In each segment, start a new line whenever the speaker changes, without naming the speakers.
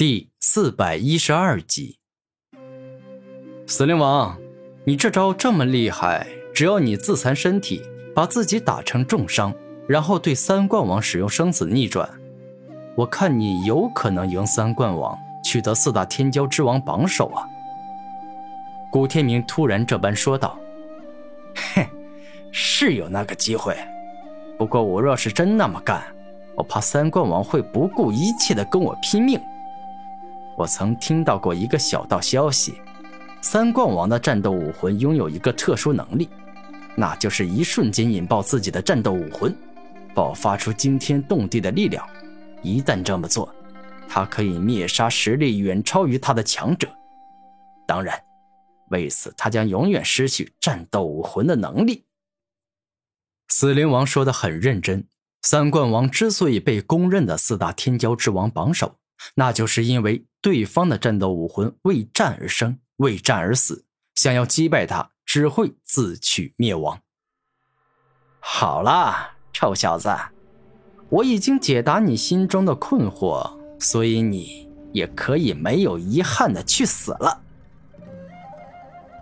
第四百一十二集，死灵王，你这招这么厉害，只要你自残身体，把自己打成重伤，然后对三冠王使用生死逆转，我看你有可能赢三冠王，取得四大天骄之王榜首啊！古天明突然这般说道：“
哼，是有那个机会，不过我若是真那么干，我怕三冠王会不顾一切的跟我拼命。”我曾听到过一个小道消息，三冠王的战斗武魂拥有一个特殊能力，那就是一瞬间引爆自己的战斗武魂，爆发出惊天动地的力量。一旦这么做，他可以灭杀实力远超于他的强者。当然，为此他将永远失去战斗武魂的能力。
死灵王说的很认真。三冠王之所以被公认的四大天骄之王榜首，那就是因为。对方的战斗武魂为战而生，为战而死，想要击败他，只会自取灭亡。
好了，臭小子，我已经解答你心中的困惑，所以你也可以没有遗憾的去死了。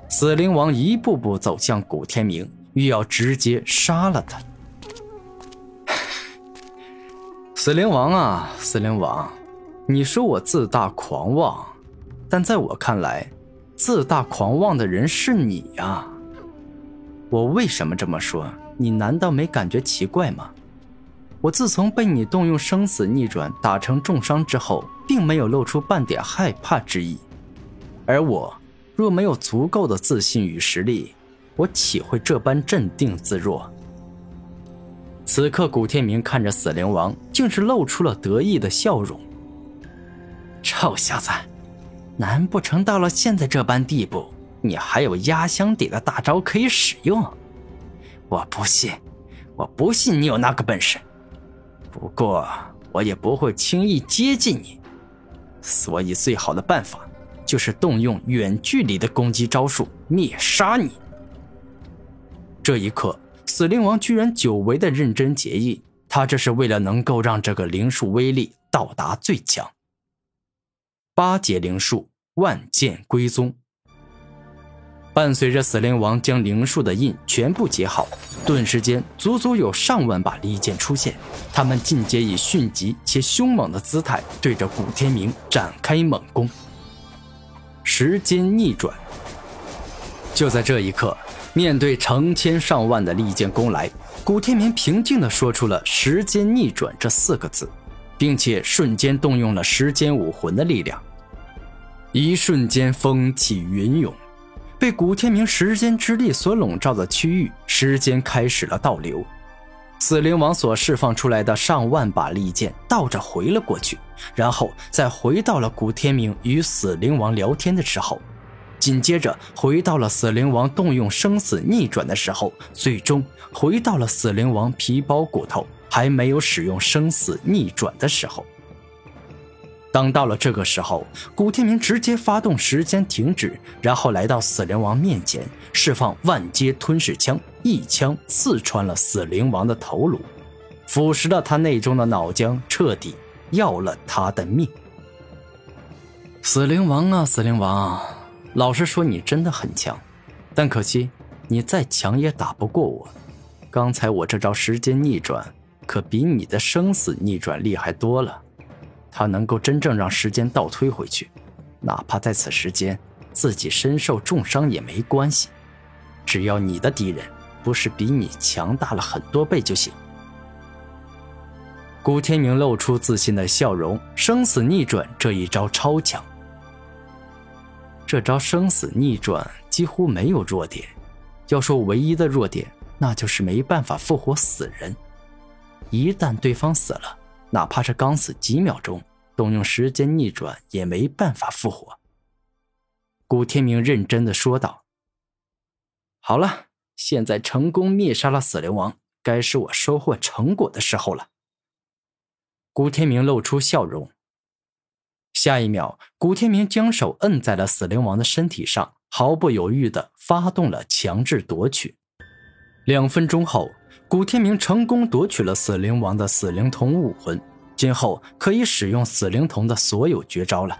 死灵王一步步走向古天明，欲要直接杀了他。死灵王啊，死灵王！你说我自大狂妄，但在我看来，自大狂妄的人是你呀。我为什么这么说？你难道没感觉奇怪吗？我自从被你动用生死逆转打成重伤之后，并没有露出半点害怕之意。而我若没有足够的自信与实力，我岂会这般镇定自若？此刻，古天明看着死灵王，竟是露出了得意的笑容。
臭小子，难不成到了现在这般地步，你还有压箱底的大招可以使用？我不信，我不信你有那个本事。不过我也不会轻易接近你，所以最好的办法就是动用远距离的攻击招数灭杀你。
这一刻，死灵王居然久违的认真结印，他这是为了能够让这个灵术威力到达最强。八节灵术，万剑归宗。伴随着死灵王将灵术的印全部结好，顿时间足足有上万把利剑出现，他们尽皆以迅疾且凶猛的姿态对着古天明展开猛攻。时间逆转。就在这一刻，面对成千上万的利剑攻来，古天明平静地说出了“时间逆转”这四个字，并且瞬间动用了时间武魂的力量。一瞬间，风起云涌，被古天明时间之力所笼罩的区域，时间开始了倒流。死灵王所释放出来的上万把利剑倒着回了过去，然后再回到了古天明与死灵王聊天的时候，紧接着回到了死灵王动用生死逆转的时候，最终回到了死灵王皮包骨头还没有使用生死逆转的时候。当到了这个时候，古天明直接发动时间停止，然后来到死灵王面前，释放万阶吞噬枪，一枪刺穿了死灵王的头颅，腐蚀了他内中的脑浆，彻底要了他的命。死灵王啊，死灵王，老实说，你真的很强，但可惜你再强也打不过我。刚才我这招时间逆转，可比你的生死逆转厉害多了。他能够真正让时间倒推回去，哪怕在此时间自己身受重伤也没关系，只要你的敌人不是比你强大了很多倍就行。古天明露出自信的笑容，生死逆转这一招超强。这招生死逆转几乎没有弱点，要说唯一的弱点，那就是没办法复活死人。一旦对方死了。哪怕是刚死几秒钟，动用时间逆转也没办法复活。古天明认真的说道：“好了，现在成功灭杀了死灵王，该是我收获成果的时候了。”古天明露出笑容。下一秒，古天明将手摁在了死灵王的身体上，毫不犹豫的发动了强制夺取。两分钟后。古天明成功夺取了死灵王的死灵瞳武魂，今后可以使用死灵童的所有绝招了。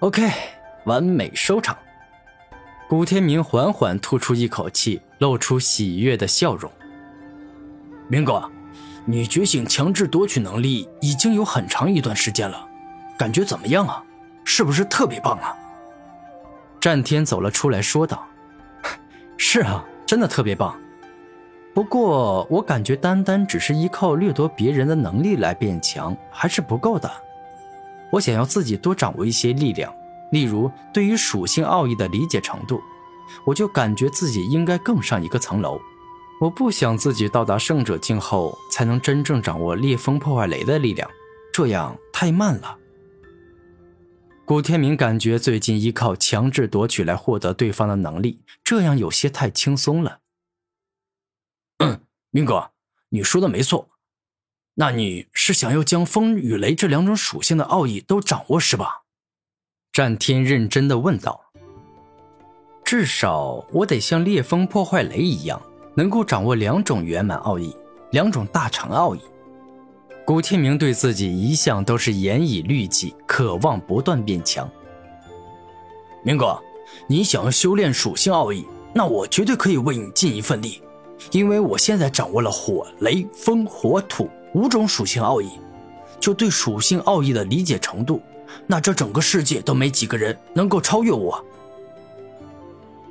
OK，完美收场。古天明缓缓吐出一口气，露出喜悦的笑容。明哥，你觉醒强制夺取能力已经有很长一段时间了，感觉怎么样啊？是不是特别棒啊？战天走了出来，说道：“ 是啊，真的特别棒。不过我感觉单单只是依靠掠夺别人的能力来变强还是不够的。我想要自己多掌握一些力量，例如对于属性奥义的理解程度，我就感觉自己应该更上一个层楼。我不想自己到达圣者境后才能真正掌握烈风破坏雷的力量，这样太慢了。”古天明感觉最近依靠强制夺取来获得对方的能力，这样有些太轻松了。嗯，明哥，你说的没错。那你是想要将风与雷这两种属性的奥义都掌握是吧？战天认真的问道。至少我得像烈风破坏雷一样，能够掌握两种圆满奥义，两种大成奥义。古天明对自己一向都是严以律己，渴望不断变强。明哥，你想要修炼属性奥义，那我绝对可以为你尽一份力，因为我现在掌握了火、雷、风、火、土五种属性奥义，就对属性奥义的理解程度，那这整个世界都没几个人能够超越我。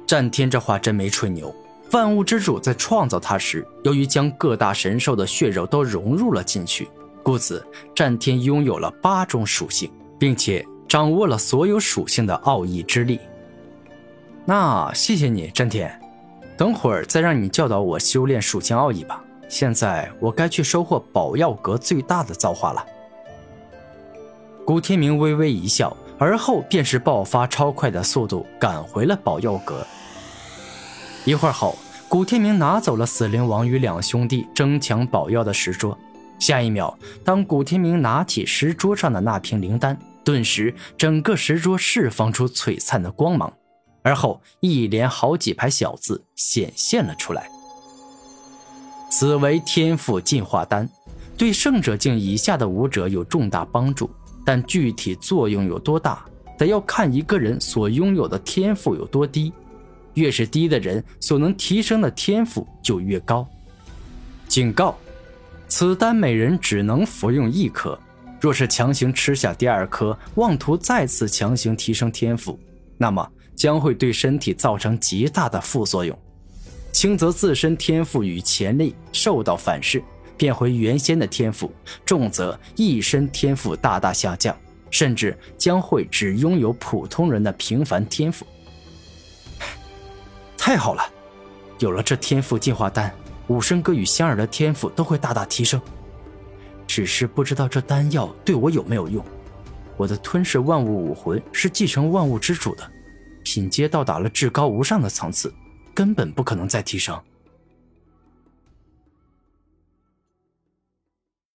战天这话真没吹牛，万物之主在创造他时，由于将各大神兽的血肉都融入了进去。故此，战天拥有了八种属性，并且掌握了所有属性的奥义之力。那谢谢你，战天。等会儿再让你教导我修炼属性奥义吧。现在我该去收获宝药阁最大的造化了。古天明微微一笑，而后便是爆发超快的速度赶回了宝药阁。一会儿后，古天明拿走了死灵王与两兄弟争抢宝药的石桌。下一秒，当古天明拿起石桌上的那瓶灵丹，顿时整个石桌释放出璀璨的光芒，而后一连好几排小字显现了出来。此为天赋进化丹，对圣者境以下的武者有重大帮助，但具体作用有多大，得要看一个人所拥有的天赋有多低。越是低的人，所能提升的天赋就越高。警告。此丹每人只能服用一颗，若是强行吃下第二颗，妄图再次强行提升天赋，那么将会对身体造成极大的副作用，轻则自身天赋与潜力受到反噬，变回原先的天赋；重则一身天赋大大下降，甚至将会只拥有普通人的平凡天赋。太好了，有了这天赋进化丹。武生哥与香儿的天赋都会大大提升，只是不知道这丹药对我有没有用。我的吞噬万物武魂是继承万物之主的，品阶到达了至高无上的层次，根本不可能再提升。